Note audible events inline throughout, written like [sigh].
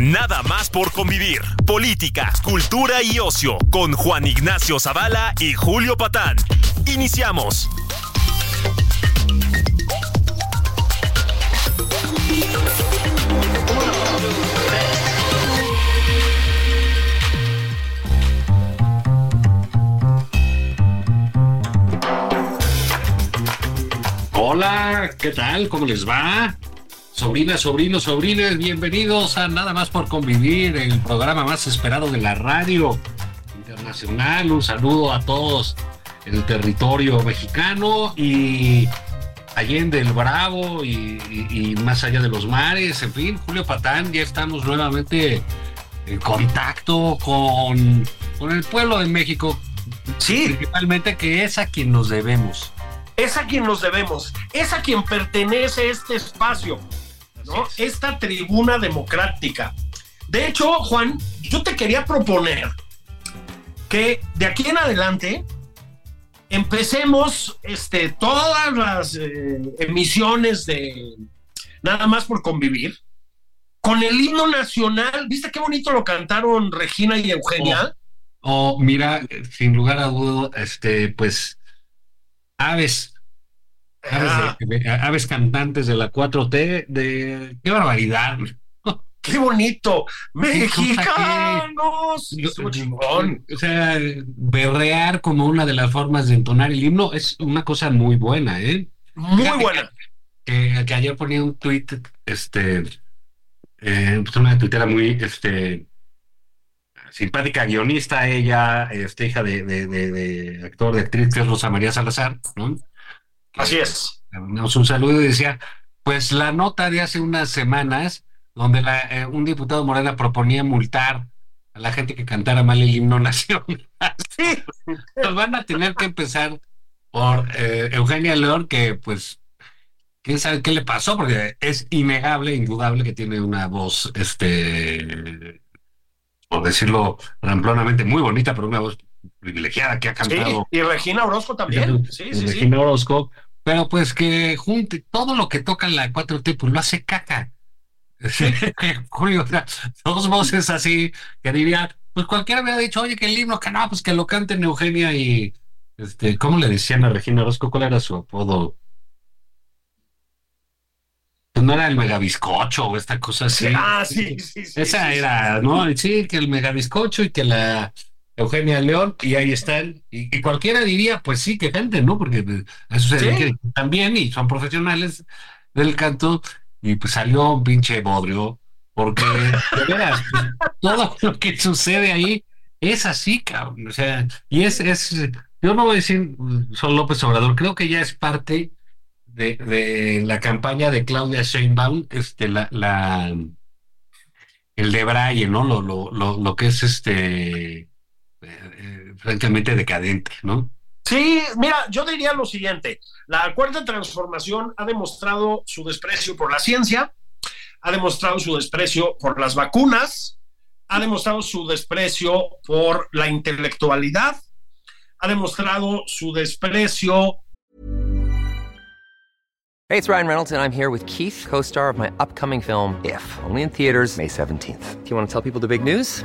Nada más por convivir. Política, cultura y ocio con Juan Ignacio Zavala y Julio Patán. Iniciamos. Hola, ¿qué tal? ¿Cómo les va? Sobrinas, sobrinos, sobrines, bienvenidos a Nada más por convivir, el programa más esperado de la radio internacional. Un saludo a todos en el territorio mexicano y Allende el Bravo y, y, más allá de los mares. En fin, Julio Patán, ya estamos nuevamente en contacto con, con el pueblo de México. Sí. Principalmente que es a quien nos debemos es a quien nos debemos, es a quien pertenece este espacio, Esta tribuna democrática. De hecho, Juan, yo te quería proponer que de aquí en adelante empecemos este, todas las eh, emisiones de Nada más por convivir con el himno nacional. ¿Viste qué bonito lo cantaron Regina y Eugenia? Oh, oh mira, sin lugar a dudas, este, pues aves, aves, de, ah. aves, cantantes de la 4T, de qué barbaridad. [laughs] ¡Qué bonito! [laughs] ¡Mexicanos! O sea, berrear como una de las formas de entonar el himno es una cosa muy buena, ¿eh? Muy buena. Que, que, ayer ponía un tweet, este, eh, pues una tuitera muy, este, simpática guionista, ella, este, hija de, de, de, de, actor, de actriz, que es Rosa María Salazar, ¿no? Así es. Nos un saludo y decía, pues la nota de hace unas semanas, donde la, eh, un diputado Morena proponía multar a la gente que cantara mal el himno [laughs] nacional. Sí. Nos van a tener que empezar por eh, Eugenia León, que pues, quién sabe qué le pasó, porque es innegable, indudable que tiene una voz, este, por decirlo ramplonamente, muy bonita, pero una voz privilegiada que ha cantado. Sí, y Regina Orozco también. Sí, sí, Regina Orozco, pero pues que junte todo lo que toca la 4T, pues lo hace caca. Julio, [laughs] dos voces así que diría, pues cualquiera me ha dicho, oye, que el himno, que no, pues que lo canten Eugenia y, este, ¿cómo le decían a Regina Orozco? ¿Cuál era su apodo? Pues no era el megabiscocho o esta cosa así. Ah, sí, sí, sí. Esa era, ¿no? Sí, que el megabiscocho y que la Eugenia León, y ahí están. Y, cualquiera diría, pues sí, que canten, ¿no? Porque eso se ¿Sí? también y son profesionales del canto. Y pues salió un pinche bodrio, porque de veras, pues, todo [laughs] lo que sucede ahí es así, cabrón. O sea, y es, es, yo no voy a decir son López Obrador, creo que ya es parte de, de la campaña de Claudia Sheinbaum, este, la, la el de Braille, ¿no? Lo, lo, lo, lo que es este eh, francamente decadente, ¿no? Sí, mira, yo diría lo siguiente, la cuarta transformación ha demostrado su desprecio por la ciencia, ha demostrado su desprecio por las vacunas, ha demostrado su desprecio por la intelectualidad, ha demostrado su desprecio. Hey, it's Ryan Reynolds and I'm here with Keith, co-star of my upcoming film If, only in theaters May 17th. Do you want to tell people the big news?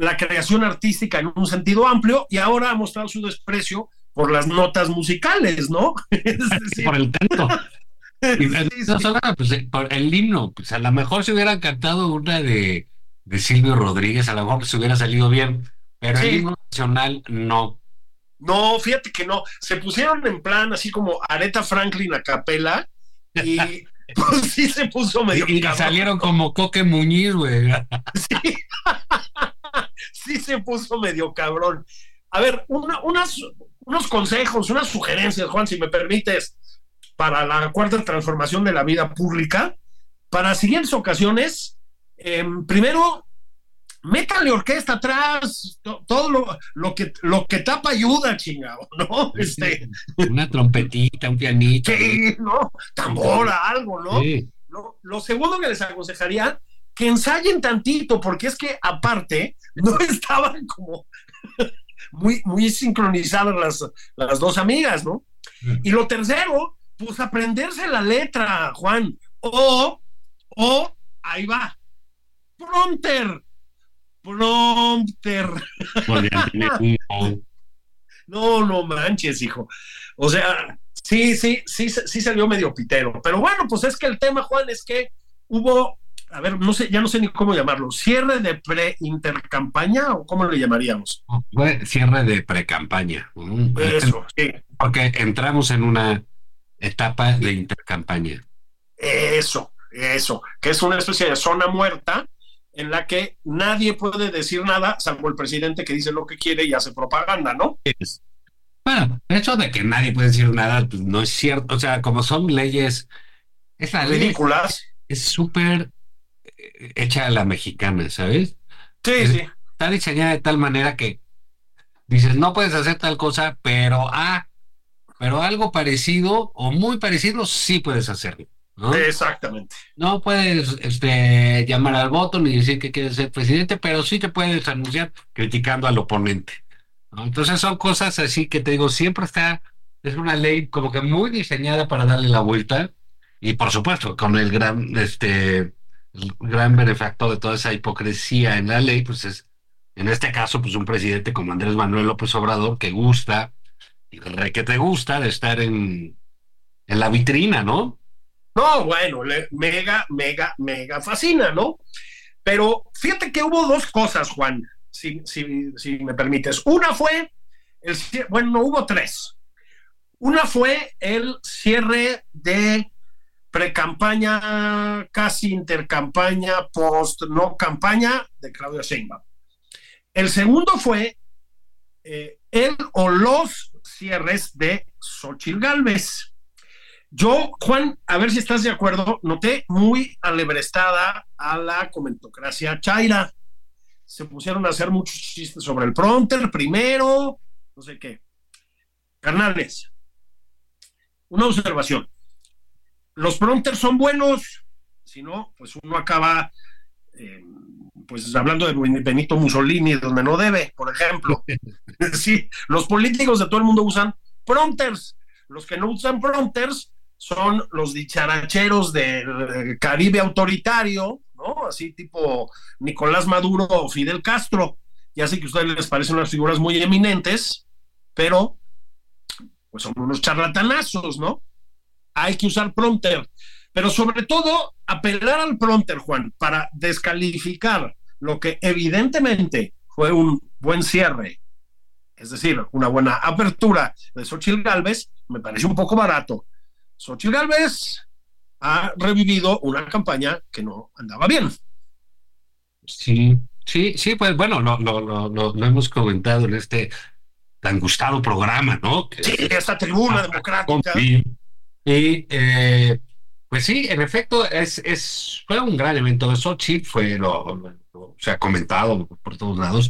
la creación artística en un sentido amplio y ahora ha mostrado su desprecio por las notas musicales, ¿no? [laughs] decir... por el canto. [laughs] sí, sí. Pues, por el himno, pues a lo mejor se hubieran cantado una de, de Silvio Rodríguez, a lo mejor se hubiera salido bien, pero el himno nacional no. No, fíjate que no. Se pusieron en plan así como Aretha Franklin a capela y [laughs] pues sí se puso medio. Y, y salieron como Coque Muñiz, güey. Sí. sí se puso medio cabrón. A ver, una, unas, unos consejos, unas sugerencias, Juan, si me permites, para la cuarta transformación de la vida pública. Para siguientes ocasiones, eh, primero, métale orquesta atrás, todo lo, lo, que, lo que tapa ayuda, chingado, ¿no? Este, Una trompetita, un pianito. Sí, ¿no? Tambora, algo, ¿no? Lo, lo, segundo que les aconsejaría, que ensayen tantito, porque es que aparte no [laughs] estaban como muy, muy sincronizadas las, las dos amigas, ¿no? Mm. Y lo tercero, pues aprenderse la letra, Juan, o, o, ahí va, pronter prompter. [laughs] no, no manches, hijo. O sea, sí, sí, sí, sí salió medio pitero. Pero bueno, pues es que el tema, Juan, es que hubo, a ver, no sé, ya no sé ni cómo llamarlo, cierre de pre-intercampaña o cómo le llamaríamos. Fue cierre de pre-campaña. Eso, sí. Porque entramos en una etapa de intercampaña. Eso, eso, que es una especie de zona muerta en la que nadie puede decir nada, salvo el presidente que dice lo que quiere y hace propaganda, ¿no? Bueno, el hecho de que nadie puede decir nada pues, no es cierto. O sea, como son leyes, es ridículas. es súper eh, hecha a la mexicana, ¿sabes? Sí, sí. Está diseñada de tal manera que dices, no puedes hacer tal cosa, pero ah, pero algo parecido o muy parecido sí puedes hacerlo. Exactamente. No puedes este, llamar al voto ni decir que quieres ser presidente, pero sí te puedes anunciar criticando al oponente. Entonces son cosas así que te digo, siempre está, es una ley como que muy diseñada para darle la vuelta y por supuesto con el gran, este, gran benefactor de toda esa hipocresía en la ley, pues es, en este caso, pues un presidente como Andrés Manuel López Obrador que gusta y que te gusta de estar en, en la vitrina, ¿no? No, bueno, le, mega, mega, mega fascina, ¿no? Pero fíjate que hubo dos cosas, Juan, si, si, me permites. Una fue, el, bueno, no hubo tres. Una fue el cierre de pre-campaña, casi intercampaña, post no campaña de Claudia Sheinbaum. El segundo fue eh, el o los cierres de Xochitl Galvez. Yo, Juan, a ver si estás de acuerdo, noté muy alebrestada a la comentocracia chaira. Se pusieron a hacer muchos chistes sobre el pronter primero, no sé qué. Carnales, una observación. Los pronters son buenos, si no, pues uno acaba, eh, pues hablando de Benito Mussolini, donde no debe, por ejemplo. [laughs] sí, los políticos de todo el mundo usan pronters. Los que no usan pronters son los dicharacheros del Caribe autoritario, ¿no? Así tipo Nicolás Maduro o Fidel Castro. Ya sé que a ustedes les parecen unas figuras muy eminentes, pero pues son unos charlatanazos, ¿no? Hay que usar prompter, pero sobre todo apelar al prompter, Juan, para descalificar lo que evidentemente fue un buen cierre, es decir, una buena apertura de Xochitl Galvez, me parece un poco barato. Xochitl Galvez ha revivido una campaña que no andaba bien. Sí, sí, sí, pues bueno, lo, lo, hemos comentado en este tan gustado programa, ¿no? sí, esta tribuna democrática. Y, eh, pues sí, en efecto, es, es, fue un gran evento. de Xochitl fue lo, se ha comentado por todos lados.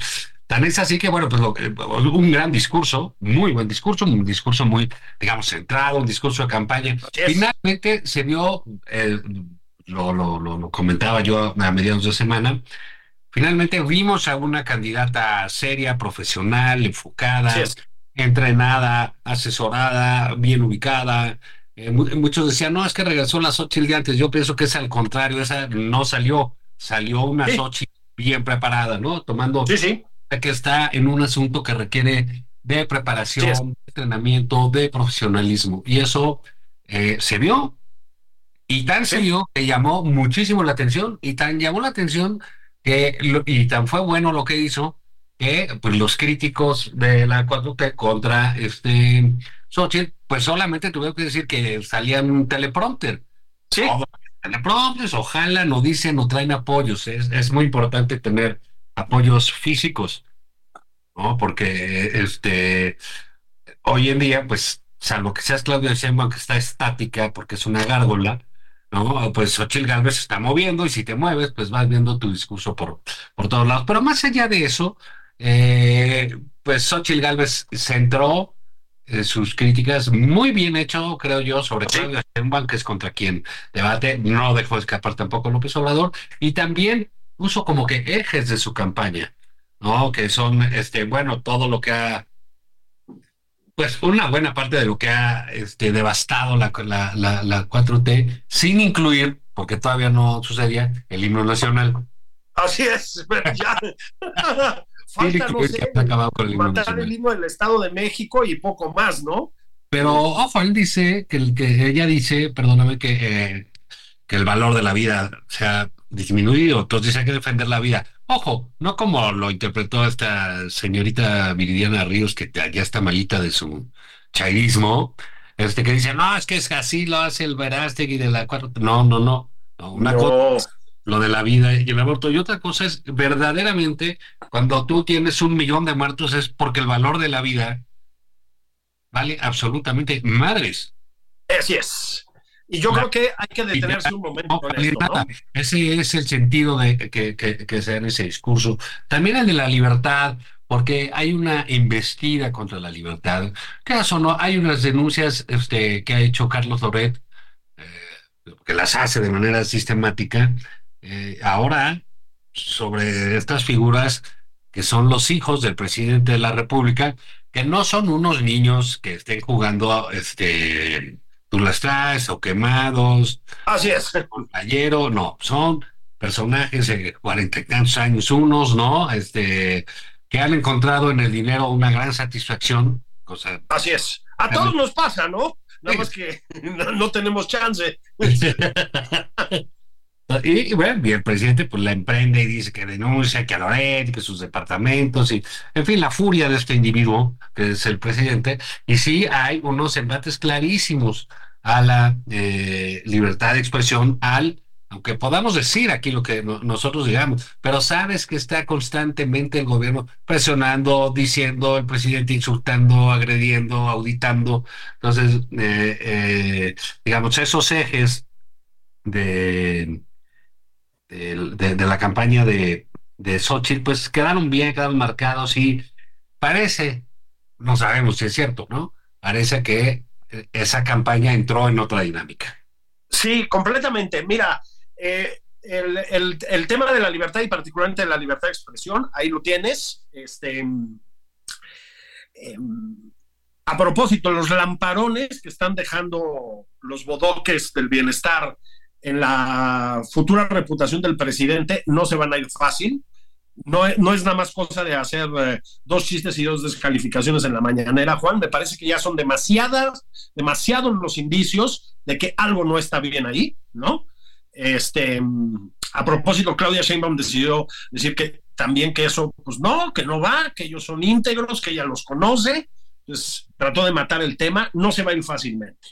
Tan es así que, bueno, pues eh, un gran discurso, muy buen discurso, un discurso muy, digamos, centrado, un discurso de campaña. Finalmente se vio, eh, lo, lo, lo, comentaba yo a mediados de semana, finalmente vimos a una candidata seria, profesional, enfocada, entrenada, asesorada, bien ubicada. Eh, muchos decían, no, es que regresó la Xochitl de antes. Yo pienso que es al contrario, esa no salió, salió una sí. bien preparada, ¿no? Tomando sí, sí que está en un asunto que requiere de preparación, de entrenamiento, de profesionalismo. Y eso eh, se vio. Y tan se vio que llamó muchísimo la atención y tan llamó la atención que, y tan fue bueno lo que hizo que pues, los críticos de la 4T contra este Xochitl, pues solamente tuvieron que decir que salían un teleprompter. Sí. teleprompters, ojalá no dicen o traen apoyos. Es, es muy importante tener apoyos físicos, ¿no? Porque este, hoy en día, pues, salvo que seas Claudia Sheinbaum, que está estática porque es una gárgola, ¿no? Pues Xochitl Galvez se está moviendo y si te mueves, pues vas viendo tu discurso por, por todos lados. Pero más allá de eso, eh, pues Xochitl Galvez centró eh, sus críticas muy bien hecho, creo yo, sobre todo en que es contra quien debate, no dejó escapar tampoco López Obrador, y también puso como que ejes de su campaña, ¿no? Que son, este, bueno, todo lo que ha pues una buena parte de lo que ha este, devastado la, la, la, la 4T, sin incluir, porque todavía no sucedía, el himno nacional. Así es, pero ya. [laughs] Falta, no sé, el matar el himno del Estado de México y poco más, ¿no? Pero, ojo, él dice que, el, que ella dice, perdóname, que, eh, que el valor de la vida se ha disminuido, entonces hay que defender la vida. Ojo, no como lo interpretó esta señorita Viridiana Ríos, que ya está malita de su chairismo, este que dice, no, es que es así lo hace el Verástegui de la cuarta. No, no, no. Una cosa lo de la vida y el aborto. Y otra cosa es, verdaderamente, cuando tú tienes un millón de muertos es porque el valor de la vida vale absolutamente madres. Así es. Y yo creo que hay que detenerse un momento Ese es el sentido de que, que, se da en ese discurso. También el de la libertad, porque hay una investida contra la libertad. ¿Qué o no? Hay unas denuncias este, que ha hecho Carlos Loret, eh, que las hace de manera sistemática, eh, ahora sobre estas figuras que son los hijos del presidente de la República, que no son unos niños que estén jugando este tú las traes o quemados. Así es. Compañero, no, son personajes de cuarenta y tantos años, unos, ¿no? Este, que han encontrado en el dinero una gran satisfacción. Cosa, Así es. A todos nos pasa, ¿no? Nada más que [laughs] no, tenemos chance. [laughs] Y, bueno, y el presidente pues la emprende y dice que denuncia, que a Loret, que sus departamentos, y en fin, la furia de este individuo, que es el presidente, y sí hay unos embates clarísimos a la eh, libertad de expresión, al, aunque podamos decir aquí lo que nosotros digamos, pero sabes que está constantemente el gobierno presionando, diciendo, el presidente insultando, agrediendo, auditando. Entonces, eh, eh, digamos, esos ejes de de, la campaña de, de Xochitl, pues quedaron bien, quedaron marcados y parece, no sabemos si es cierto, ¿no? Parece que eh, esa campaña entró en otra dinámica. Sí, completamente. Mira, eh, el, tema de la libertad y particularmente de la libertad de expresión, ahí lo tienes. Este, em, a propósito, los lamparones que están dejando los bodoques del bienestar en la futura reputación del presidente no se van a ir fácil. No, no es nada más cosa de hacer eh, dos chistes y dos descalificaciones en la mañanera, Juan. Me parece que ya son demasiadas, demasiados los indicios de que algo no está bien ahí, ¿no? Este, a propósito, Claudia Sheinbaum decidió decir que también que eso, pues no, que no va, que ellos son íntegros, que ella los conoce. Entonces, trató de matar el tema, no se va a ir fácilmente.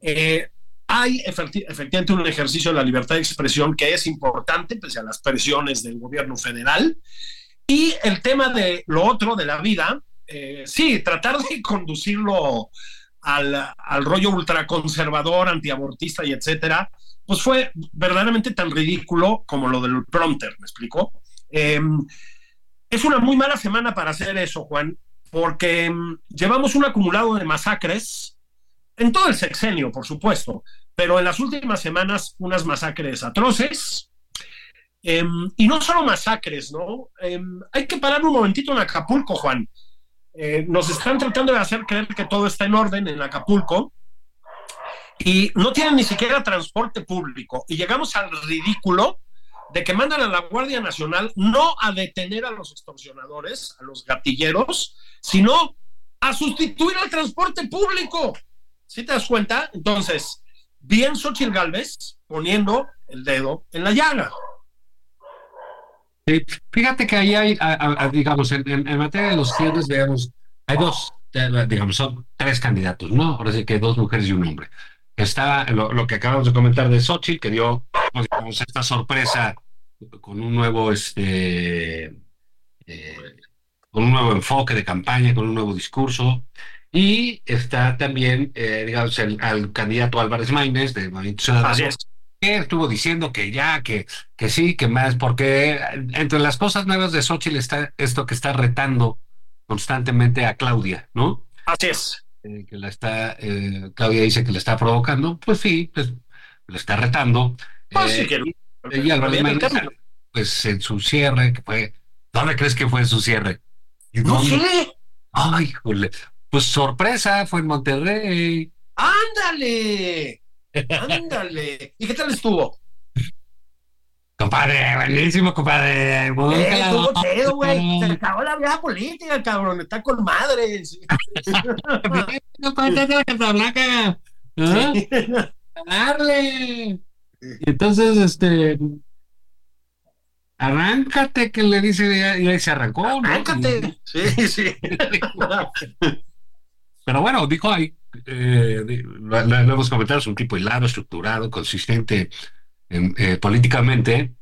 Eh, hay efectivamente un ejercicio de la libertad de expresión que es importante, pese a las presiones del gobierno federal. Y el tema de lo otro, de la vida, eh, sí, tratar de conducirlo al, al, rollo ultraconservador, antiabortista y etcétera, pues fue verdaderamente tan ridículo como lo del prompter, ¿me explico? Em, es una muy mala semana para hacer eso, Juan, porque em, llevamos un acumulado de masacres en todo el sexenio, por supuesto, pero en las últimas semanas unas masacres atroces. Em, y no solo masacres, ¿no? Em, hay que parar un momentito en Acapulco, Juan. Eh, nos están tratando de hacer creer que todo está en orden en Acapulco y no tienen ni siquiera transporte público. Y llegamos al ridículo de que mandan a la Guardia Nacional no a detener a los extorsionadores, a los gatilleros, sino a sustituir al transporte público. ¿Sí te das cuenta? Entonces, bien Xochitl Galvez poniendo el dedo en la llaga. fíjate que ahí hay, digamos, en, materia de los cierres, veamos, hay dos, digamos, son tres candidatos, ¿no? Ahora sí que dos mujeres y un hombre. Está lo, que acabamos de comentar de Xochitl, que dio, digamos, esta sorpresa con un nuevo, este, eh, con un nuevo enfoque de campaña, con un nuevo discurso. Y está también, eh, digamos, el, al candidato Álvarez Maínez de Movimiento Ciudadano, que estuvo diciendo que ya, que, que sí, que más, porque entre las cosas nuevas de Xochitl está esto que está retando constantemente a Claudia, ¿no? Así es. Eh, que la está, eh, Claudia dice que le está provocando, pues sí, pues le está retando. Pues sí Eh, que- y, y Álvarez Maínez, pues en su cierre, que fue, ¿dónde crees que fue su cierre? ¿Y No sé. Ay, jole. Pues sorpresa, fue en Monterrey. Ándale. [laughs] Ándale. ¿Y qué tal estuvo? Compadre, buenísimo, compadre. Eh, estuvo chido, güey. [laughs] Se acabó la vida política, cabrón. Está con madres. [laughs] Compadre, de Casablanca. ¿Ah? Darle. Y Entonces, este. Arráncate, que le dice, ya, ya se arrancó, ¿no? Arráncate. Sí, sí. Pero bueno, dijo ahí, eh, lo, hemos comentado, es un tipo hilado, estructurado, consistente em, eh, políticamente.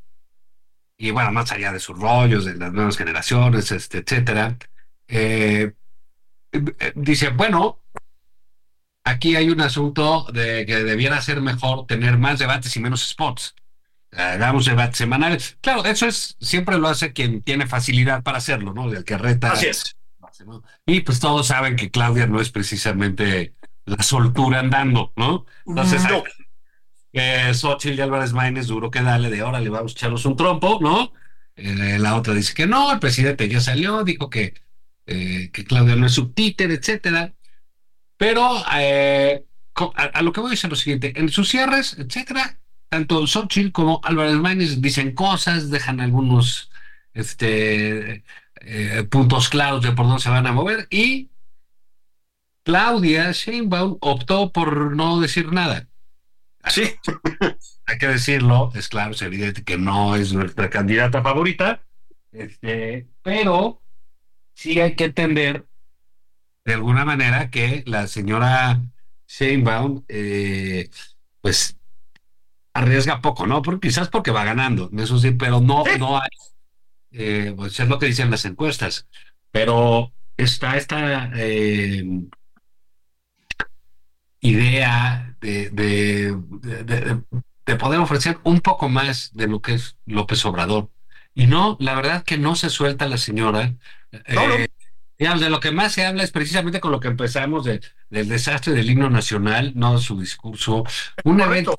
Y bueno, más allá de sus rollos, de las nuevas generaciones, este, etcétera. eh, eh, dice, bueno, aquí hay un asunto de que debiera ser mejor tener más debates y menos spots. Hagamos debates semanales. Claro, eso es, siempre lo hace quien tiene facilidad para hacerlo, ¿no? El que reta. Así es. ¿No? Y pues todos saben que Claudia no es precisamente la soltura andando, ¿no? Entonces, No. eh, Xochitl y Álvarez Maínez duro que dale de ahora le vamos a echarnos un trompo, ¿no? Eh, la otra dice que no, el presidente ya salió, dijo que, eh, que Claudia no es su títer, etcétera. Pero eh, a, a lo que voy a decir lo siguiente, en sus cierres, etcétera, tanto Xochitl como Álvarez Maínez dicen cosas, dejan algunos este, eh, puntos claros de por dónde se van a mover y Claudia Sheinbaum optó por no decir nada. Sí. [laughs] Hay que decirlo, es claro, es evidente que no es nuestra candidata favorita, este, pero sí hay que entender de alguna manera que la señora Sheinbaum, eh, pues arriesga poco, ¿no? Porque, quizás porque va ganando, eso sí, pero no, Sí. no hay, eh, pues es lo que dicen las encuestas, pero está esta eh, idea de, de, de- de- de poder ofrecer un poco más de lo que es López Obrador. Y no, la verdad que no se suelta la señora. No, no. Eh, digamos, de lo que más se habla es precisamente con lo que empezamos de- del desastre del himno nacional, no su discurso. Un evento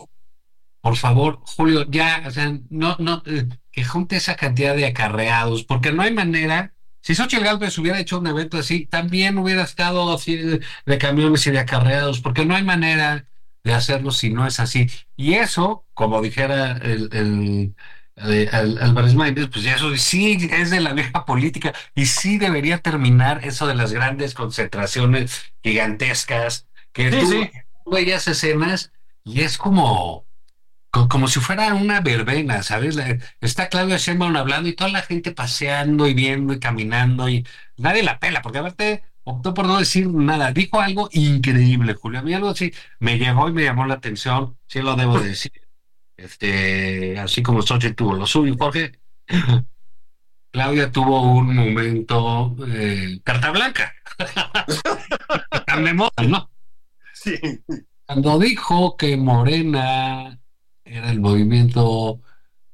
por favor, Julio, ya, o sea, no, no, eh, que junte esa cantidad de acarreados, porque no hay manera. Si Xochitl Gálvez hubiera hecho un evento así, también hubiera estado así de, camiones y de acarreados, porque no hay manera de hacerlo si no es así. Y eso, como dijera el, el, eh, Álvarez Maínez, pues ya eso sí es de la vieja política y sí debería terminar eso de las grandes concentraciones gigantescas que Sí, tú sí. veías escenas y es como co- como si fuera una verbena, ¿sabes? La- Está Claudia Sheinbaum hablando y toda la gente paseando y viendo y caminando y nadie la pela, porque aparte optó por no decir nada. Dijo algo increíble, Julio. A mí algo así me llegó y me llamó la atención, sí lo debo de [laughs] decir. Este, así como Xochitl tuvo lo suyo, Jorge. [laughs] Claudia tuvo un momento eh, carta blanca. [laughs] Tan de moda, ¿no? Sí. Cuando dijo que Morena era el movimiento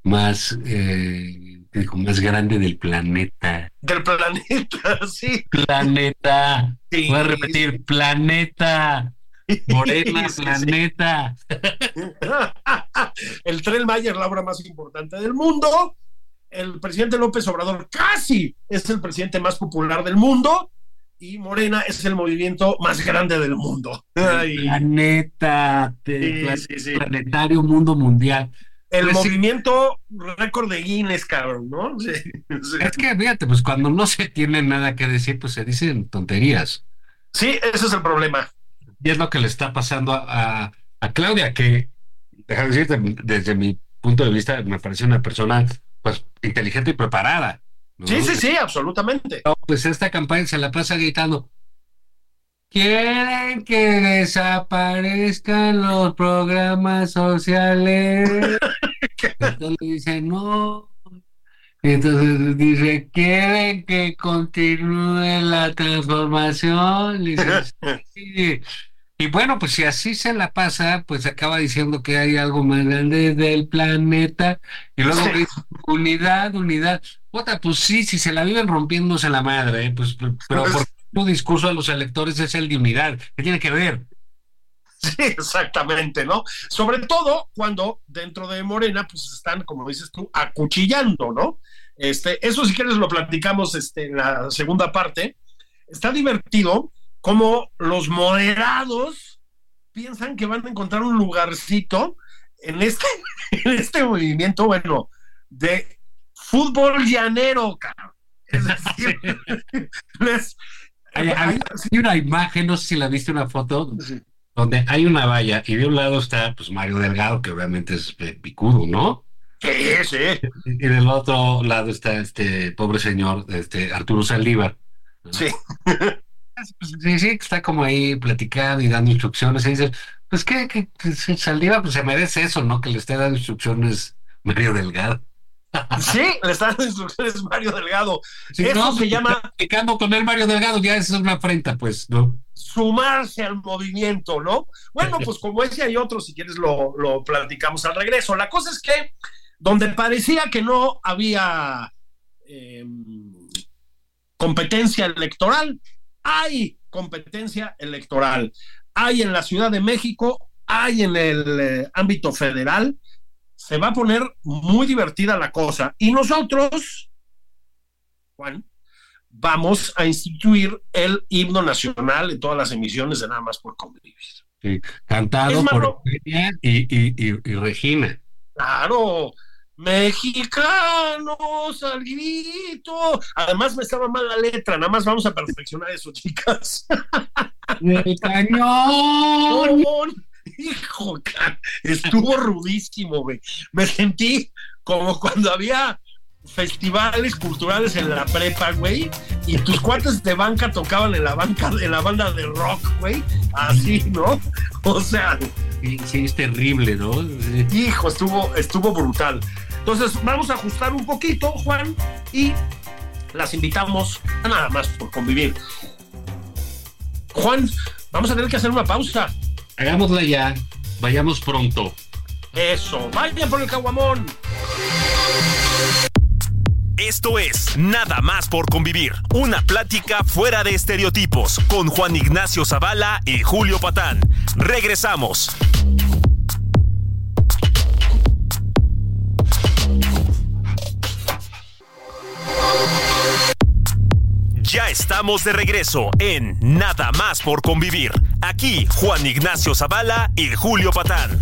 más, eh, más grande del planeta. Del planeta, [laughs] sí. Planeta. Sí. Voy a repetir, planeta. Morena, Sí, sí. planeta. [laughs] el tren Maya es la obra más importante del mundo. El presidente López Obrador casi es el presidente más popular del mundo. Y Morena es el movimiento más grande del mundo. Ay, Planeta. Sí, de- sí, sí. Planetario, mundo mundial. el Pues movimiento récord de Guinness, cabrón, ¿no? [laughs] Es que fíjate, pues cuando no se tiene nada que decir, pues se dicen tonterías. Sí, ese es el problema. Y es lo que le está pasando a, a- a Claudia, que, déjame decirte, desde mi punto de vista, me parece una persona pues inteligente y preparada. ¿No? Sí, sí, sí, absolutamente. Pues esta campaña se la pasa gritando. Quieren que desaparezcan los programas sociales. [laughs] Entonces dice, no. Y entonces dice, ¿quieren que continúe la transformación? Le dice, [laughs] sí. Y bueno, pues si así se la pasa, pues acaba diciendo que hay algo más grande del planeta. Y luego Sí. dice, unidad, unidad. Puta, pues sí, si se la viven rompiéndose la madre, ¿eh? pues, pero [laughs] Pues- por tu discurso a los electores es el de unidad. ¿Qué tiene que ver? Sí, exactamente, ¿no? Sobre todo cuando dentro de Morena, pues están, como dices tú, acuchillando, ¿no? Este, eso si quieres lo platicamos este, en la segunda parte. Está divertido como los moderados piensan que van a encontrar un lugarcito en este, [laughs] en este movimiento, bueno, de fútbol llanero, cabrón. Es [laughs] decir, [laughs] les- Hay, hay- hay una imagen, no sé si la viste, una foto, donde hay una valla y de un lado está pues Mario Delgado, que obviamente es eh, picudo, ¿no? Sí, sí. Y del otro lado está este pobre señor, este Arturo Saldívar. Sí. Pues, sí, sí, que está como ahí platicando y dando instrucciones. Y dices, pues que, si Saldívar pues se merece eso, ¿no? Que le esté dando instrucciones Mario Delgado. Sí, le están dando instrucciones Mario Delgado. Si Eso no, se llama platicando con él Mario Delgado, ya es una afrenta, pues, ¿no? sumarse al movimiento, ¿no? Bueno, pues como ese hay otros, si quieres lo, lo platicamos al regreso. La cosa es que donde parecía que no había eh, competencia electoral, hay competencia electoral. Hay en la Ciudad de México, hay en el eh, ámbito federal. Se va a poner muy divertida la cosa. Y nosotros, Juan, vamos a instituir el himno nacional en todas las emisiones de Nada más por convivir. Sí, cantado más, por no- Eugenia y, y, y, y Regina. Claro, mexicanos al grito. Además me estaba mal la letra, nada más vamos a perfeccionar eso, chicas. [laughs] ¡El cañón! Hijo, estuvo rudísimo, güey. Me sentí como cuando había festivales culturales en la prepa, güey, y tus cuates de banca tocaban en la banca, en la banda de rock, güey, así, ¿no? O sea, Sí, sí, es terrible, ¿no? Sí. hijo, estuvo, estuvo brutal. Entonces, vamos a ajustar un poquito, Juan, y las invitamos a nada más por convivir. Juan, vamos a tener que hacer una pausa. Hagámosla ya, vayamos pronto. Eso, vayan por el caguamón. Esto es Nada más por convivir, una plática fuera de estereotipos con Juan Ignacio Zavala y Julio Patán. Regresamos. Ya estamos de regreso en Nada más por convivir. Aquí Juan Ignacio Zavala y Julio Patán.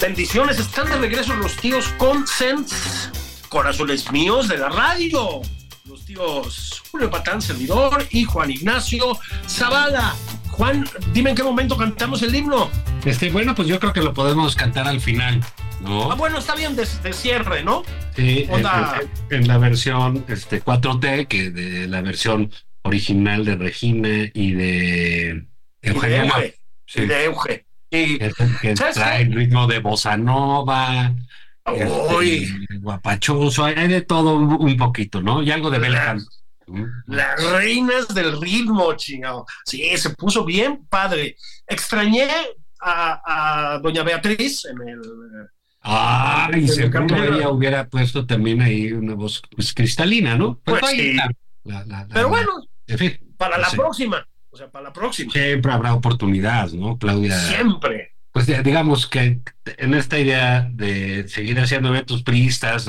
Bendiciones, están de regreso los tíos Consents, corazones míos de la radio. Los tíos Julio Patán, servidor, y Juan Ignacio Zavala. Juan, dime en qué momento cantamos el himno. Este, bueno, pues yo creo que lo podemos cantar al final, ¿no? Ah, bueno, está bien, de, de cierre, ¿no? Sí, en, onda. en- en la versión este, 4T, que de la versión original de Regina y de Y de Eugenia. Euge. Sí, y de Euge. Y, que, que ¿Sabes trae qué? ritmo de bossa nova, Uy, este, guapachoso, hay de todo un, poquito, ¿no? Y algo de Bella Las-. ¿no? las reinas del ritmo, chingado. Sí, se puso bien padre. Extrañé a, a doña Beatriz en el... Se me seguro ella hubiera puesto también ahí una voz pues, cristalina, ¿no? Pues ahí sí. la- la- la- la- Pero bueno, en fin, para la próxima. O sea, para la próxima. siempre habrá oportunidad, ¿no? Claudia. Siempre. Pues digamos que en esta idea de seguir haciendo eventos priistas,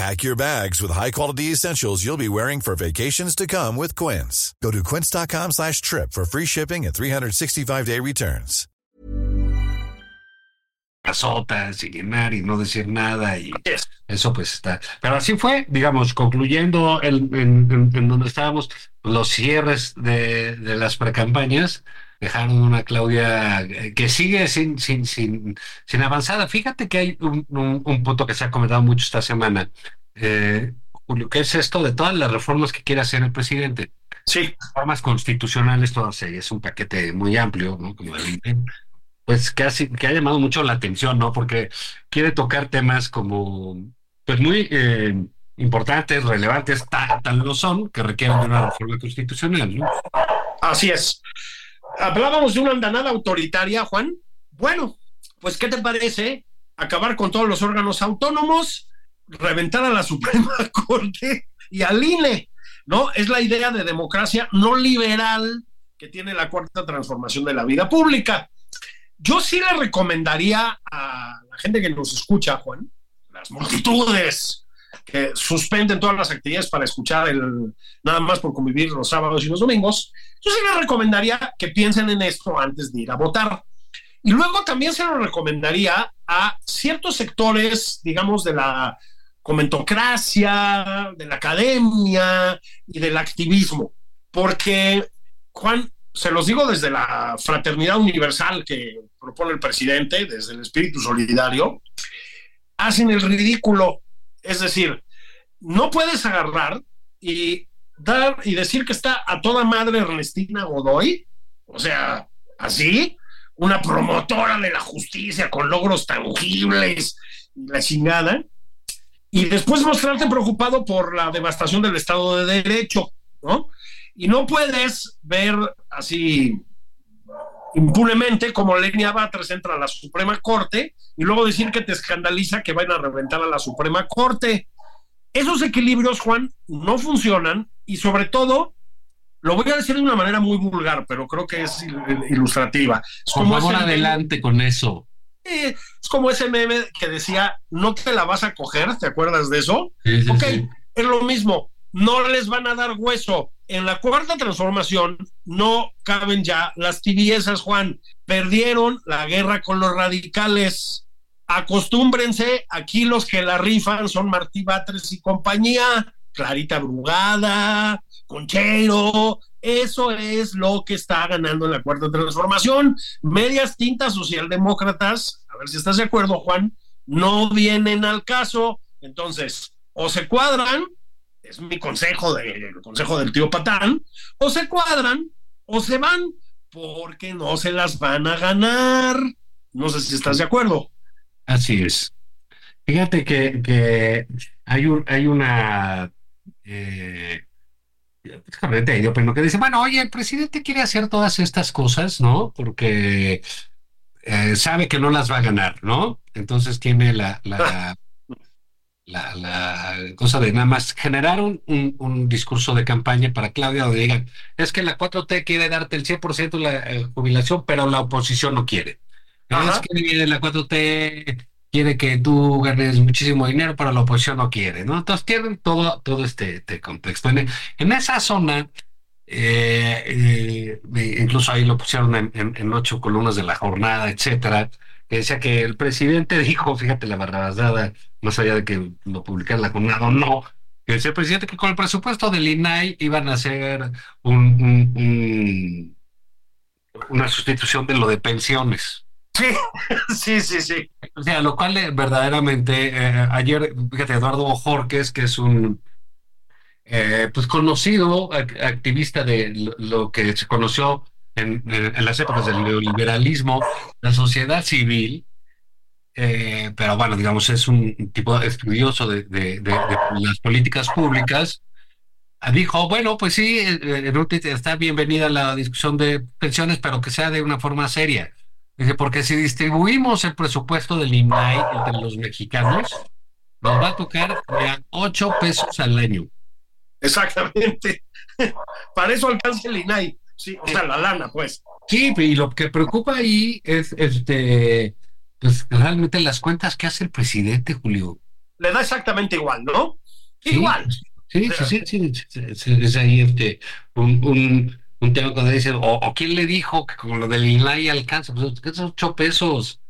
Pack your bags with high-quality essentials you'll be wearing for vacations to come with Quince. Go to quince.com slash trip for free shipping and 365-day returns. casotas y llenar y no decir nada y eso pues está. Pero así fue, digamos, concluyendo el, en, donde estábamos, los cierres de, de las precampañas dejaron una Claudia eh, que sigue sin, sin, sin, sin avanzada. Fíjate que hay un, un, punto que se ha comentado mucho esta semana, eh, Julio, que es esto de todas las reformas que quiere hacer el presidente. Sí. Reformas constitucionales, todas es un paquete muy amplio, ¿no? Como pues que ha, que ha llamado mucho la atención, ¿no? Porque quiere tocar temas como, pues muy eh, importantes, relevantes, tal lo son, que requieren de una reforma constitucional, ¿no? Así es hablábamos de una andanada autoritaria, Juan. Bueno, pues ¿qué te parece acabar con todos los órganos autónomos, reventar a la [laughs] Suprema Corte y al INE? ¿No? Es la idea de democracia no liberal que tiene la cuarta transformación de la vida pública. Yo sí le recomendaría a la gente que nos escucha, Juan, las multitudes que suspenden todas las actividades para escuchar el nada más por convivir los sábados y los domingos, yo sí les recomendaría que piensen en esto antes de ir a votar. Y luego también se lo recomendaría a ciertos sectores, digamos, de la comentocracia, de la academia y del activismo, porque, Juan, se los digo desde la fraternidad universal que propone el presidente, desde el espíritu solidario, hacen el ridículo es decir, no puedes agarrar y dar y decir que está a toda madre Ernestina Godoy, o sea, así, una promotora de la justicia con logros tangibles y la chingada, y después mostrarte preocupado por la devastación del Estado de Derecho, ¿no? Y no puedes ver así impunemente como Lenia Batres entra a la Suprema Corte y luego decir que te escandaliza que vayan a reventar a la Suprema Corte. Esos equilibrios, Juan, no funcionan y sobre todo, lo voy a decir de una manera muy vulgar, pero creo que es ilustrativa. Es Por favor, adelante con eso. es como ese meme que decía, no te la vas a coger, ¿te acuerdas de eso? ok, es lo mismo, no les van a dar hueso en la cuarta transformación no caben ya las tibiezas, Juan. Perdieron la guerra con los radicales. Acostúmbrense, aquí los que la rifan son Martí Batres y compañía, Clarita Brugada, Conchero. Eso es lo que está ganando en la cuarta transformación. Medias tintas socialdemócratas, a ver si estás de acuerdo, Juan, no vienen al caso. Entonces, o se cuadran es mi consejo, el consejo del tío Patán, o se cuadran o se van, porque no se las van a ganar. No sé si estás de acuerdo. Así es. Fíjate que, hay, un, hay una... Eh, que dice, bueno, oye, el presidente quiere hacer todas estas cosas, ¿no? Porque eh, sabe que no las va a ganar, ¿no? Entonces tiene la, la [laughs] la, cosa de nada más generar un, un, discurso de campaña para Claudia donde digan, es que la 4T quiere darte el 100% de la eh, jubilación, pero la oposición no quiere. Es que la 4T quiere que tú ganes muchísimo dinero, pero la oposición no quiere, ¿no? Entonces tienen todo, todo este, este contexto. En, esa zona, eh, eh, incluso ahí lo pusieron en, en, ocho columnas de la jornada, etcétera, que decía que el presidente dijo, fíjate la barrabasada, más allá de que lo publicara la jornada o no, que decía el presidente que con el presupuesto del INAI iban a hacer un, una sustitución de lo de pensiones. Sí, [laughs] sí, sí, sí. O sea, lo cual eh, verdaderamente, eh, ayer, fíjate, Eduardo Jorques, que es un eh, pues conocido activista de lo, que se conoció en, las épocas del neoliberalismo, la sociedad civil, eh, pero bueno, digamos, es un tipo estudioso de, las políticas públicas, dijo, bueno, pues sí, eh, está bienvenida la discusión de pensiones, pero que sea de una forma seria. Dice, porque si distribuimos el presupuesto del INAI entre los mexicanos, nos va a tocar a 8 pesos al año. Exactamente. [laughs] Para eso alcanza el INAI. Sí, o sea, la lana, pues. Sí, y lo que preocupa ahí es este pues realmente las cuentas que hace el presidente, Julio. Le da exactamente igual, ¿no? igual. Sí, sí, sí, sí, es ahí este, un, un, tema cuando dice, o, quién le dijo que con lo del INAI alcanza, pues es ocho pesos.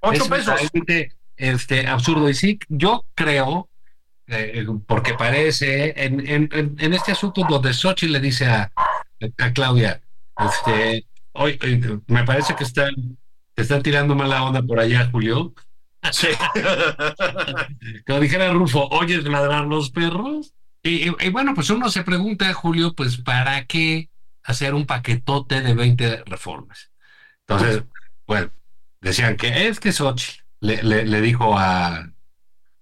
Ocho pesos. Este, absurdo. Y sí, yo creo, eh, porque parece, en, en, en, este asunto donde Sochi le dice a, a Claudia, este, hoy, me parece que están, están tirando mala onda por allá, Julio. Sí. [laughs] Como dijera Rufo, ¿oyes ladrar los perros? Y, y, bueno, pues uno se pregunta, Julio, pues ¿para qué hacer un paquetote de 20 reformas? Entonces, bueno, decían que es que Sochi le, le, dijo a,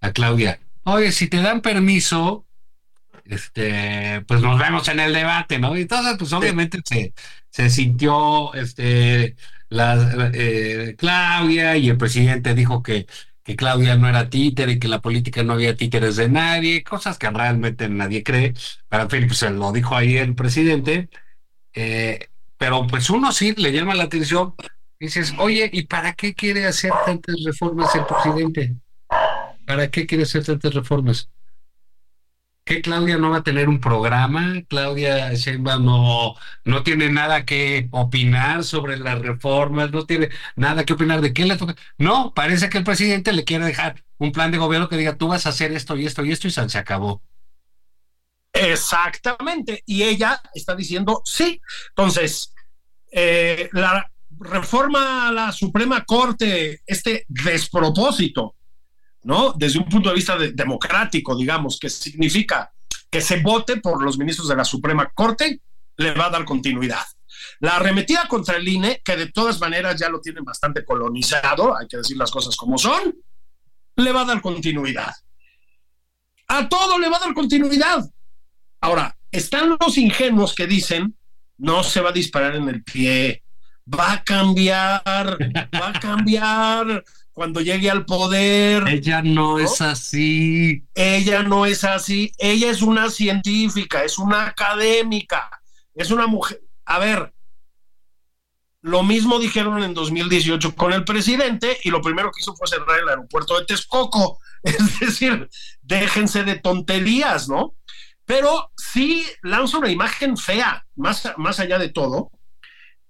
a Claudia, oye, si te dan permiso, este, pues nos vemos en el debate, ¿no? Y entonces, pues obviamente se, se sintió este, la, eh, Claudia y el presidente dijo que, que Claudia no era títere y que la política no había títeres de nadie, cosas que realmente nadie cree. En fin, pues se lo dijo ahí el presidente. Eh, pero pues uno sí le llama la atención. Dices, oye, ¿y para qué quiere hacer tantas reformas el presidente? ¿Para qué quiere hacer tantas reformas? Que Claudia no va a tener un programa, Claudia Sheinbaum no, no tiene nada que opinar sobre las reformas, no tiene nada que opinar de qué le toca. No, parece que el presidente le quiere dejar un plan de gobierno que diga tú vas a hacer esto y esto y esto y se acabó. Exactamente, y ella está diciendo sí. Entonces, eh, la reforma a la Suprema Corte, este despropósito ¿no? Desde un punto de vista democrático, digamos, que significa que se vote por los ministros de la Suprema Corte, le va a dar continuidad. La arremetida contra el INE, que de todas maneras ya lo tienen bastante colonizado, hay que decir las cosas como son, le va a dar continuidad. A todo le va a dar continuidad. Ahora, están los ingenuos que dicen, no se va a disparar en el pie, va a cambiar, va a cambiar, cuando llegue al poder. Ella no, es así. Ella no es así. Ella es una científica, es una académica, es una mujer. A ver, lo mismo dijeron en 2018 con el presidente y lo primero que hizo fue cerrar el aeropuerto de Texcoco. [laughs] Es decir, déjense de tonterías, ¿no? Pero sí lanza una imagen fea, más, más allá de todo,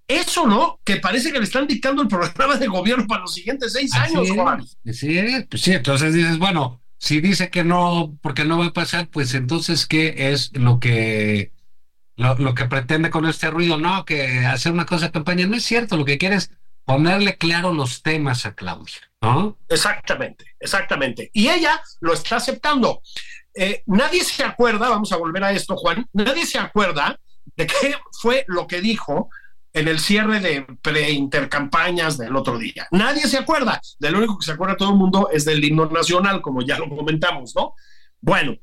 eso no, que parece que le están dictando el programa de gobierno para los siguientes seis años, Juan. Sí, pues sí, entonces dices, bueno, si dice que no, porque no va a pasar, pues entonces, ¿qué es lo que lo, que pretende con este ruido? No, que hacer una cosa de campaña, no es cierto, lo que quiere es ponerle claro los temas a Claudia, ¿no? Exactamente, exactamente. Y ella lo está aceptando. Eh, nadie se acuerda, vamos a volver a esto, Juan, nadie se acuerda de qué fue lo que dijo en el cierre de preintercampañas del otro día. Nadie se acuerda. De lo único que se acuerda todo el mundo es del himno nacional, como ya lo comentamos, ¿no? Bueno,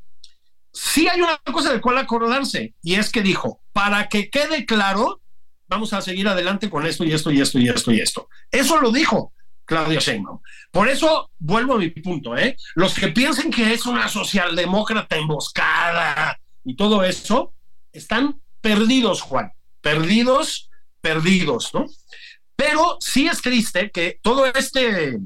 sí hay una cosa de cual acordarse, y es que dijo, para que quede claro, vamos a seguir adelante con esto y esto y esto y esto y esto. Eso lo dijo Claudia Sheinbaum. Por eso vuelvo a mi punto, ¿eh? Los que piensen que es una socialdemócrata emboscada y todo eso, están perdidos, Juan, perdidos perdidos, ¿no? Pero sí es triste que todo este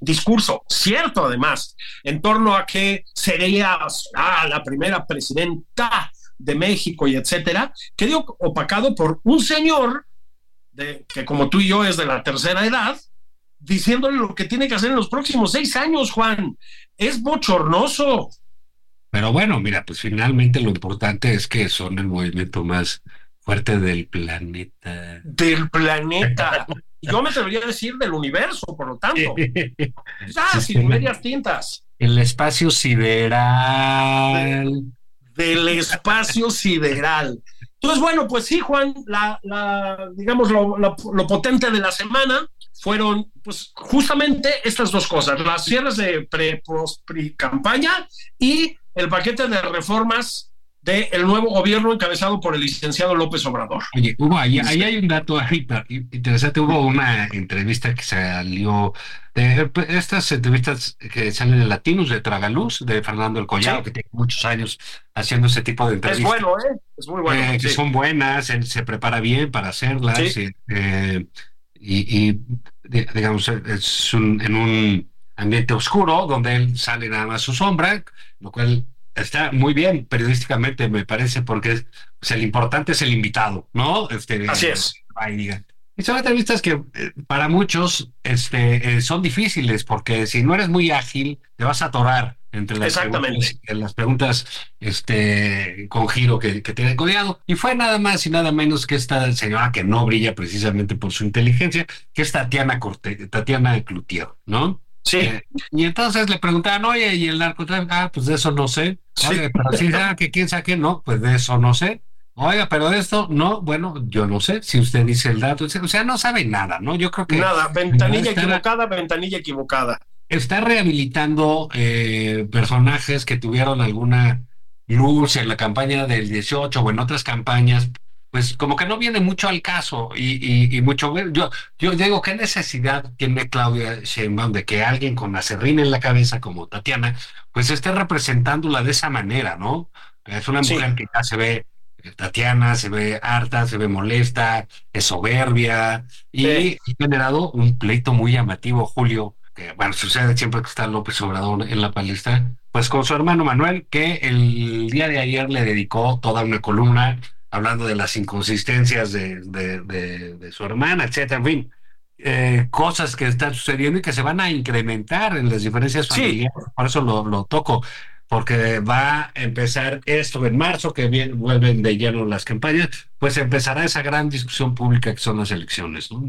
discurso, cierto además, en torno a que sería ah, la primera presidenta de México y etcétera, quedó opacado por un señor que como tú y yo es de la tercera edad, diciéndole lo que tiene que hacer en los próximos seis años, Juan. Es bochornoso. Pero bueno, mira, pues finalmente lo importante es que son el movimiento más fuerte del planeta. Del planeta. Yo me atrevería a decir del universo, por lo tanto. [laughs] Ah, sin medias tintas. El espacio sideral. del espacio sideral. Entonces, bueno, pues sí, Juan, la, la digamos, lo, lo, potente de la semana fueron, pues, justamente estas dos cosas: las cierres de pre-campaña y el paquete de reformas del nuevo gobierno encabezado por el licenciado López Obrador. Oye, hubo ahí, ahí hay un dato interesante, hubo una entrevista que salió de estas entrevistas que salen de Latinos, de Tragaluz, de Fernando El Collado, que tiene muchos años haciendo ese tipo de entrevistas. Es bueno, ¿eh? Es muy bueno. Eh, que son buenas, él se prepara bien para hacerlas. Eh, y, y, digamos, es un, en un ambiente oscuro donde él sale nada más su sombra, lo cual está muy bien periodísticamente, me parece, porque pues, el importante es el invitado, ¿no? Este, Así es. Y son entrevistas que eh, para muchos este, eh, son difíciles porque si no eres muy ágil, te vas a atorar entre las preguntas, las preguntas este, con giro que, que tiene codeado. Y fue nada más y nada menos que esta señora que no brilla precisamente por su inteligencia, que es Tatiana, Corte, Tatiana Cloutier, ¿no? Sí. Eh, y entonces le preguntaban, oye, ¿y el narcotráfico? Ah, pues de eso no sé. Oye, pero si que quién sabe qué, no, pues de eso no sé. Oiga, pero de esto, no, bueno, yo no sé si usted dice el dato, o sea, no sabe nada, ¿no? Yo creo que... Nada, ventanilla equivocada, ventanilla equivocada. Está rehabilitando eh, personajes que tuvieron alguna luz en la campaña del 18 o en otras campañas, pues como que no viene mucho al caso y, y, y mucho. Yo, yo digo, ¿qué necesidad tiene Claudia Sheinbaum de que alguien con acerrín en la cabeza como Tatiana, pues esté representándola de esa manera, ¿no? Es una Sí. mujer que ya se ve, eh, Tatiana se ve harta, se ve molesta, es soberbia y Sí. ha generado un pleito muy llamativo, Julio, que bueno, sucede siempre que está López Obrador en la palestra, pues con su hermano Manuel, que el día de ayer le dedicó toda una columna hablando de las inconsistencias de, de, de- de su hermana, etcétera, en fin, eh, cosas que están sucediendo y que se van a incrementar en las diferencias Sí. familiares, por eso lo, lo toco, porque va a empezar esto en marzo, que bien, vuelven de lleno las campañas, pues empezará esa gran discusión pública que son las elecciones, ¿no?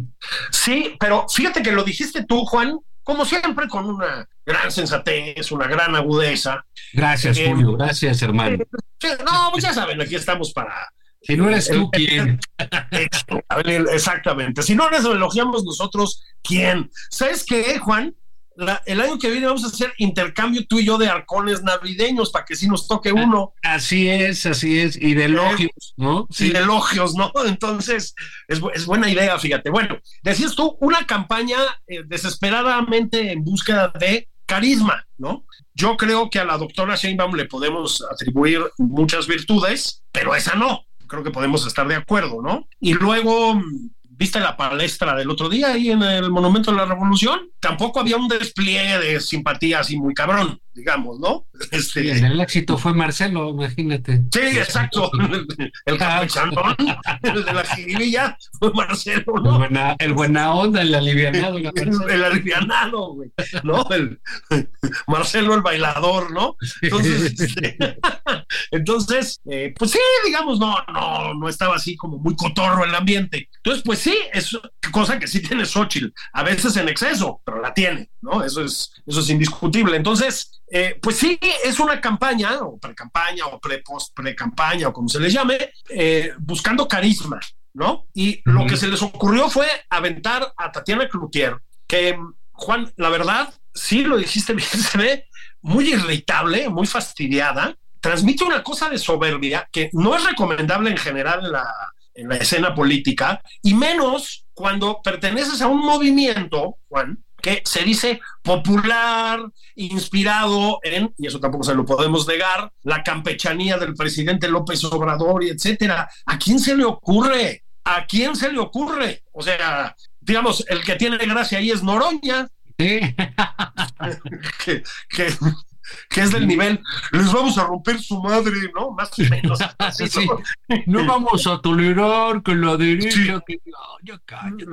Sí, pero fíjate que lo dijiste tú, Juan, como siempre, con una gran sensatez, una gran agudeza. Gracias, Eh, Julio, gracias, hermano. Sí, no, pues ya saben, aquí estamos para. Si no eres tú, ¿quién? Exactamente. Si no nos elogiamos nosotros, ¿quién? ¿Sabes qué, Juan? La- el año que viene vamos a hacer intercambio tú y yo de arcones navideños para que sí nos toque uno Así es, así es, y de elogios, ¿no? y de elogios, ¿no? [laughs] Entonces, es buena idea, fíjate. Bueno, decías tú, una campaña eh, desesperadamente en búsqueda de carisma, ¿no? Yo creo que a la doctora Sheinbaum le podemos atribuir muchas virtudes, pero esa no. Creo que podemos estar de acuerdo, ¿no? Y luego, ¿viste la palestra del otro día ahí en el Monumento de la Revolución? Tampoco había un despliegue de simpatía así muy cabrón, digamos, ¿no? Este, Sí, el éxito fue Marcelo, imagínate. Sí, exacto. [laughs] El campechanón, el de la jiribilla, fue Marcelo, El ¿no? buena, el buena onda, el alivianado. El, alivianado, güey, ¿no? El, [laughs] Marcelo el bailador, ¿no? Entonces, este, [laughs] entonces eh, pues sí, digamos, no, no, no estaba así como muy cotorro el ambiente. Entonces, pues sí, es cosa que sí tiene Xochitl, a veces en exceso, pero la tiene, ¿no? Eso es, eso es indiscutible. Entonces, eh, pues sí, es una campaña, o pre-campaña, o pre-post, pre-campaña, o como se le llame, eh, buscando carisma, ¿no? Y lo que se les ocurrió fue aventar a Tatiana Cloutier, que, Juan, la verdad, sí lo dijiste bien, [laughs] se ve muy irritable, muy fastidiada, transmite una cosa de soberbia que no es recomendable en general en la, en la escena política, y menos cuando perteneces a un movimiento, Juan, que se dice popular, inspirado en, y eso tampoco se lo podemos negar, la campechanía del presidente López Obrador y etcétera. ¿A quién se le ocurre? ¿A quién se le ocurre? O sea, digamos, el que tiene gracia ahí es Noroña, Sí. [laughs] que, que, que es del nivel, les vamos a romper su madre, ¿no? Más o menos. así, [laughs] Sí. ¿no? No vamos a tolerar que la derecha. Sí. Que... No, ya cállate.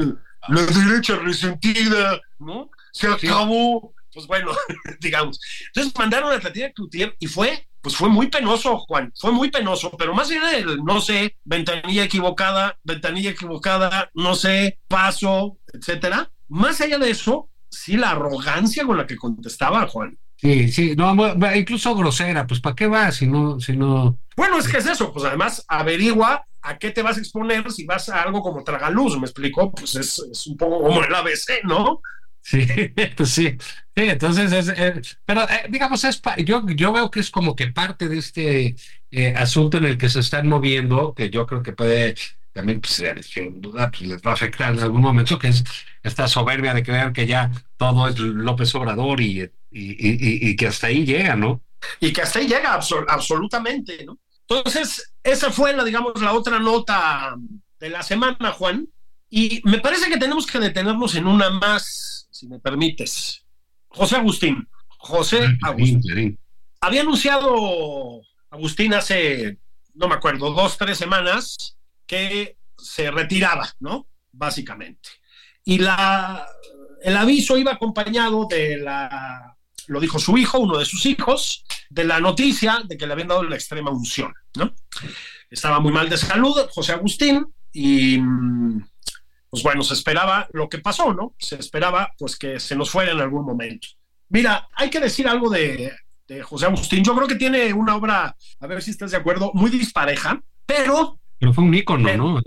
La derecha resentida, ¿no? Se acabó. Pues bueno, [laughs] digamos. Entonces mandaron a Tatiana Cloutier y fue, pues fue muy penoso, Juan, fue muy penoso, pero más allá del, no sé, ventanilla equivocada, ventanilla equivocada, no sé, paso, etcétera, más allá de eso, sí la arrogancia con la que contestaba, Juan. Sí, sí, no, incluso grosera, pues ¿para qué va si no, si no? Bueno, es que es eso, pues además averigua a qué te vas a exponer si vas a algo como tragaluz, ¿me explico? Pues es, es un poco como el ABC, ¿no? Sí, [laughs] pues sí, sí, entonces es, eh, pero eh, digamos, es pa- yo, yo veo que es como que parte de este eh, asunto en el que se están moviendo, que yo creo que puede también, pues, sin duda, pues, les va a afectar en algún momento, que es esta soberbia de creer que ya todo es López Obrador y, y, y, y que hasta ahí llega, ¿no? y que hasta ahí llega absol- absolutamente, ¿no? Entonces, esa fue la, digamos, la otra nota de la semana, Juan, y me parece que tenemos que detenernos en una más, si me permites. José Agustín, José Agustín. Sí, Había anunciado Agustín hace, no me acuerdo, dos, tres semanas que se retiraba, ¿no? básicamente. Y la, el aviso iba acompañado de la, lo dijo su hijo, uno de sus hijos, de la noticia de que le habían dado la extrema unción, ¿no? Estaba muy mal de salud, José Agustín, y pues bueno, se esperaba lo que pasó, ¿no? Se esperaba pues que se nos fuera en algún momento. Mira, hay que decir algo de, de José Agustín. Yo creo que tiene una obra, a ver si estás de acuerdo, muy dispareja, pero... Pero fue un ícono, ¿no?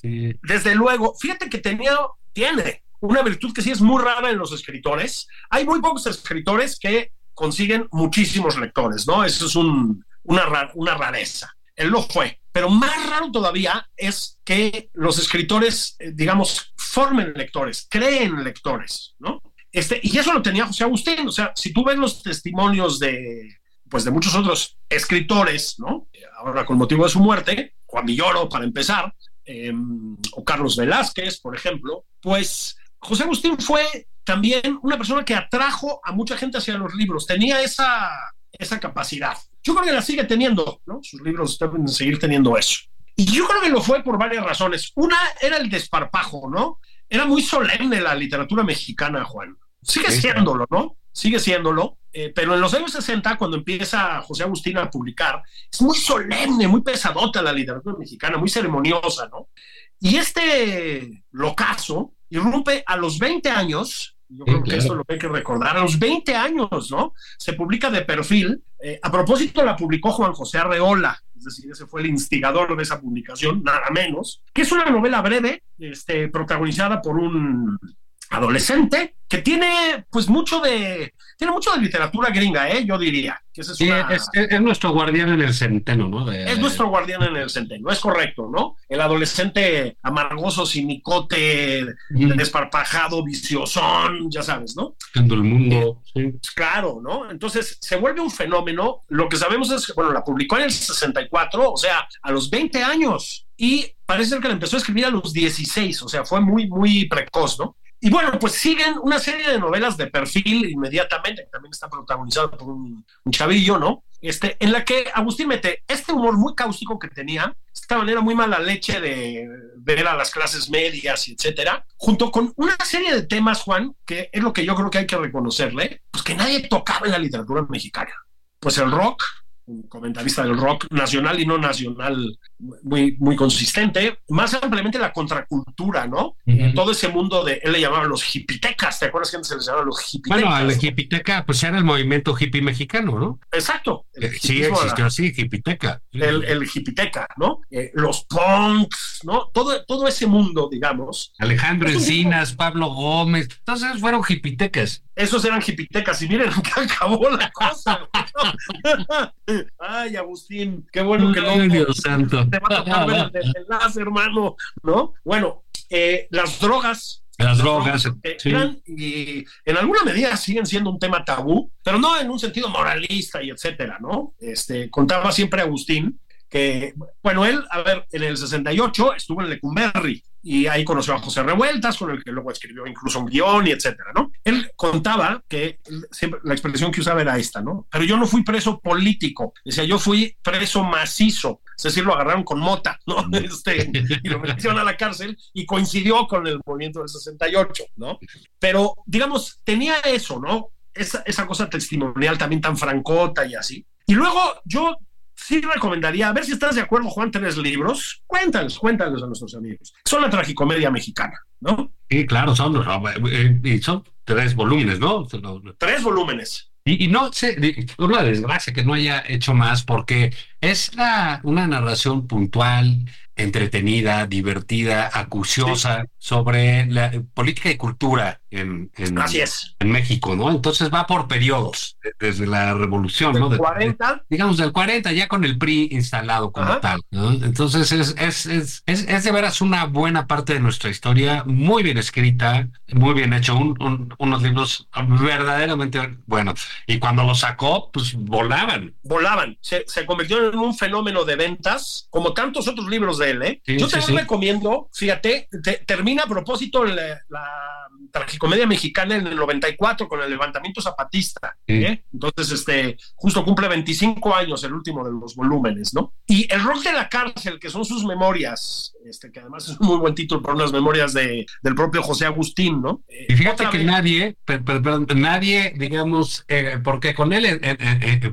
Sí. Desde luego, fíjate que tenía, tiene una virtud que sí es muy rara en los escritores. Hay muy pocos escritores que consiguen muchísimos lectores, ¿no? Eso es un, una, una rareza. Él lo fue. Pero más raro todavía es que los escritores, eh, digamos, formen lectores, creen lectores, ¿no? Este, y eso lo tenía José Agustín. O sea, si tú ves los testimonios de, pues de muchos otros escritores, ¿no? Ahora con motivo de su muerte, Juan Villoro, para empezar, eh, o Carlos Velázquez, por ejemplo, pues José Agustín fue también una persona que atrajo a mucha gente hacia los libros. Tenía esa, esa capacidad. Yo creo que la sigue teniendo, ¿no? Sus libros deben seguir teniendo eso. Y yo creo que lo fue por varias razones. Una era el desparpajo, ¿no? Era muy solemne la literatura mexicana, Juan. Sigue siéndolo, ¿no? Sigue siéndolo, eh, pero en los años 60, cuando empieza José Agustín a publicar, es muy solemne, muy pesadota la literatura mexicana, muy ceremoniosa, ¿no? Y este locazo irrumpe a los 20 años, yo creo que esto lo hay que recordar, a los 20 años, ¿no? Se publica de perfil, eh, a propósito la publicó Juan José Arreola, es decir, ese fue el instigador de esa publicación, nada menos, que es una novela breve, este, protagonizada por un adolescente que tiene pues mucho de tiene mucho de literatura gringa, ¿eh? yo diría. Que es, es, nuestro guardián en el centeno, ¿no? es nuestro guardián en el centeno, es correcto, ¿no? El adolescente amargoso, cinicote, desparpajado, viciosón, ya sabes, ¿no? En el mundo. Eh, claro, ¿no? Entonces se vuelve un fenómeno. Lo que sabemos es que, bueno, la publicó en el 64, o sea, a los 20 años. Y parece ser que la empezó a escribir a los 16, o sea, fue muy, muy precoz, ¿no? Y bueno, pues siguen una serie de novelas de perfil inmediatamente, que también está protagonizado por un, chavillo, ¿no? Este, en la que Agustín mete este humor muy cáustico que tenía, esta manera muy mala leche de ver a las clases medias y etcétera, junto con una serie de temas, Juan, que es lo que yo creo que hay que reconocerle, pues que nadie tocaba en la literatura mexicana. Pues el rock, un comentarista del rock nacional y no nacional muy, muy consistente, más ampliamente la contracultura, ¿no? Todo ese mundo de, él le llamaba los hipitecas, ¿te acuerdas que antes se les llamaba los hipitecas? Bueno, el hipiteca pues era el movimiento hippie mexicano, ¿no? Exacto. Eh, sí, existió así, hipiteca. El, el hipiteca, ¿no? Eh, los punks, ¿no? Todo, todo ese mundo, digamos. Alejandro Encinas, Pablo Gómez, entonces fueron hipitecas. Esos eran hipitecas y miren que [laughs] acabó la cosa. [laughs] Ay, Agustín, qué bueno que no. Dios santo. Te va a tocar el enlace, hermano, ¿no? Bueno, eh, las drogas. Las drogas, eran, y en alguna medida siguen siendo un tema tabú, pero no en un sentido moralista y etcétera, ¿no? Este, contaba siempre Agustín que, bueno, él, a ver, en el 68 estuvo en Lecumberri, y ahí conoció a José Revueltas, con el que luego escribió incluso un guion y etcétera, ¿no? Él contaba que siempre, la expresión que usaba era esta, ¿no? Pero yo no fui preso político, decía, yo fui preso macizo, es decir, lo agarraron con mota, ¿no? [laughs] Este, y lo metieron a la cárcel y coincidió con el movimiento del 68, ¿no? Pero, digamos, tenía eso, ¿no? Esa, esa cosa testimonial también tan francota y así. Y luego yo sí recomendaría, a ver si estás de acuerdo, Juan, tres libros. Cuéntales, cuéntales a nuestros amigos. Son la tragicomedia mexicana, ¿no? Sí, claro, son, eh, son tres volúmenes, ¿no? Tres volúmenes. Y, no sé, una desgracia que no haya hecho más porque es la, una narración puntual, entretenida, divertida, acuciosa sobre la política y cultura en, en, en, México, ¿no? Entonces va por periodos, desde la revolución, ¿Del ¿no? De, 40. digamos del 40, ya con el PRI instalado como tal, ¿no? Entonces es, es, es, es, de veras una buena parte de nuestra historia, muy bien escrita, muy bien hecho, un, unos libros verdaderamente buenos. Y cuando los sacó, pues volaban. Volaban, se, se convirtieron en un fenómeno de ventas, como tantos otros libros de de él, ¿eh? Yo te recomiendo, fíjate, termina a propósito la, tragicomedia mexicana en el 94 con el levantamiento zapatista, ¿eh? Entonces, este, justo cumple 25 años el último de los volúmenes, ¿no? Y El rock de la cárcel, que son sus memorias, este, que además es un muy buen título por unas memorias de, del propio José Agustín, ¿no? Eh, y fíjate que nadie, perdón, nadie, digamos, eh, porque con él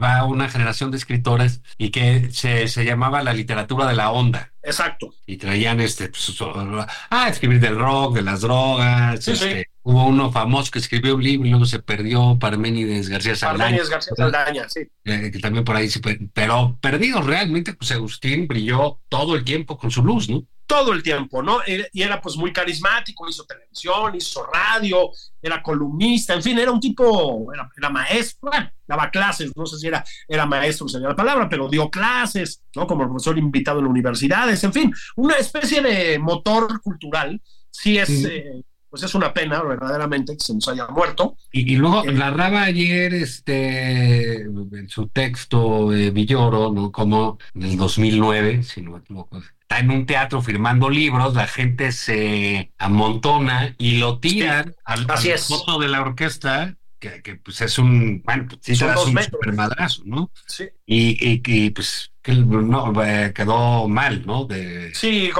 va una generación de escritores y que se, se llamaba la literatura de la onda. Exacto. Y traían este, pues, ah, escribir del rock, de las drogas. este, Hubo uno famoso que escribió un libro y luego se perdió, Parménides García Saldaña. Parménides García Saldaña, sí. Eh, que también por ahí sí, pero perdido realmente, pues Agustín brilló todo el tiempo con su luz, ¿no? Todo el tiempo, ¿no? Y era pues muy carismático, hizo televisión, hizo radio, era columnista, en fin, era un tipo, era, maestro, daba clases, no sé si era, era maestro, sería la palabra, pero dio clases, ¿no? Como profesor invitado en universidades, en fin, una especie de motor cultural, sí es... Eh, pues es una pena verdaderamente que se nos haya muerto. Y, luego la eh, narraba ayer este, en su texto eh, Villoro, ¿no? como en el 2009, si no me equivoco, está en un teatro firmando libros, la gente se amontona y lo tiran al, foto de la orquesta que, pues es un, bueno, pues sí un super madrazo, ¿no? Sí. Y, y, pues que no, eh, quedó mal, ¿no? De... Sí,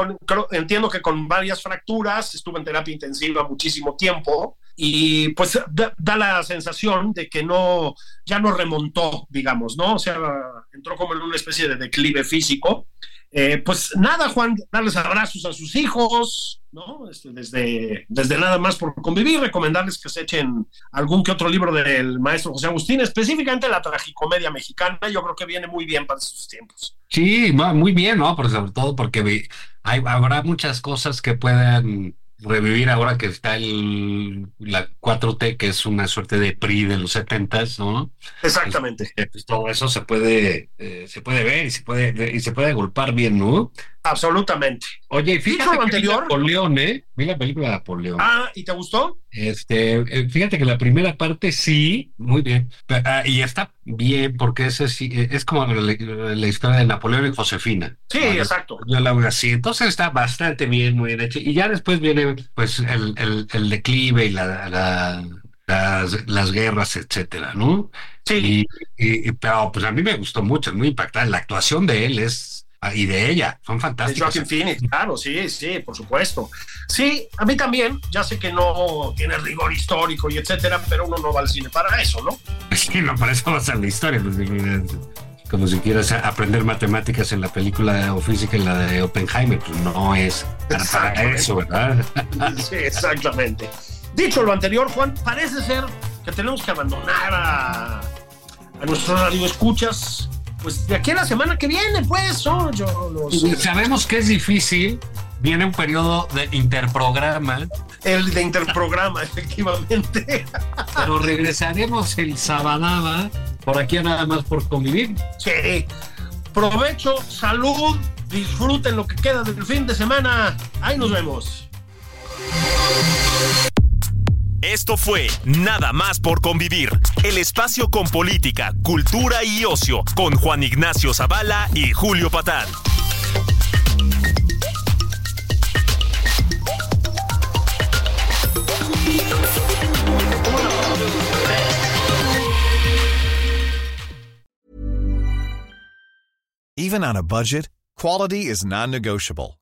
entiendo que con varias fracturas, estuvo en terapia intensiva muchísimo tiempo y pues da, da, la sensación de que no, ya no remontó, digamos, ¿no? O sea, entró como en una especie de declive físico eh, pues nada, Juan, darles abrazos a sus hijos, ¿no? Este, desde, desde nada más por convivir, recomendarles que se echen algún que otro libro del maestro José Agustín, específicamente la tragicomedia mexicana, yo creo que viene muy bien para sus tiempos. Sí, muy bien, ¿no? Pero sobre todo porque hay, habrá muchas cosas que puedan revivir ahora que está el, la 4T, que es una suerte de PRI de los 70 ¿no? Exactamente. Pues, pues, todo eso se puede, eh, se puede ver y se puede, y se puede agolpar bien, ¿no? Absolutamente. Oye, fíjate lo anterior. Napoleón, ¿eh? Vi la película de Napoleón. Ah, ¿y te gustó? Este, eh, fíjate que la primera parte sí, muy bien. Ah, y está bien, porque es, es como la, historia de Napoleón y Josefina. Sí, exacto. Yo la veo así. Entonces está bastante bien, muy bien hecho. Y ya después viene, pues, el, el, declive y la, las, las, guerras, etcétera, ¿no? Sí. Y, pero pues a mí me gustó mucho, es muy impactante. La actuación de él es y de ella, son fantásticos. Joaquin Phoenix, claro, sí, sí, por supuesto. Sí, a mí también, ya sé que no tiene rigor histórico y etcétera, pero uno no va al cine para eso, ¿no? [laughs] Sí, no, para eso va a ser la historia. Pues, como si quieras aprender matemáticas en la película o física en la de Oppenheimer, pues no es para, eso, ¿verdad? [laughs] Sí, exactamente. Dicho lo anterior, Juan, parece ser que tenemos que abandonar a, a nuestros radioescuchas pues de aquí a la semana que viene, pues, yo Sabemos que es difícil, viene un periodo de interprograma. El de interprograma, [laughs] efectivamente. Pero regresaremos el sabadaba por aquí nada más por convivir. Sí. Provecho, salud, disfruten lo que queda del fin de semana. Ahí nos vemos. Esto fue Nada más por convivir, el espacio con política, cultura y ocio, con Juan Ignacio Zavala y Julio Patán. Even on a budget, quality is non-negotiable.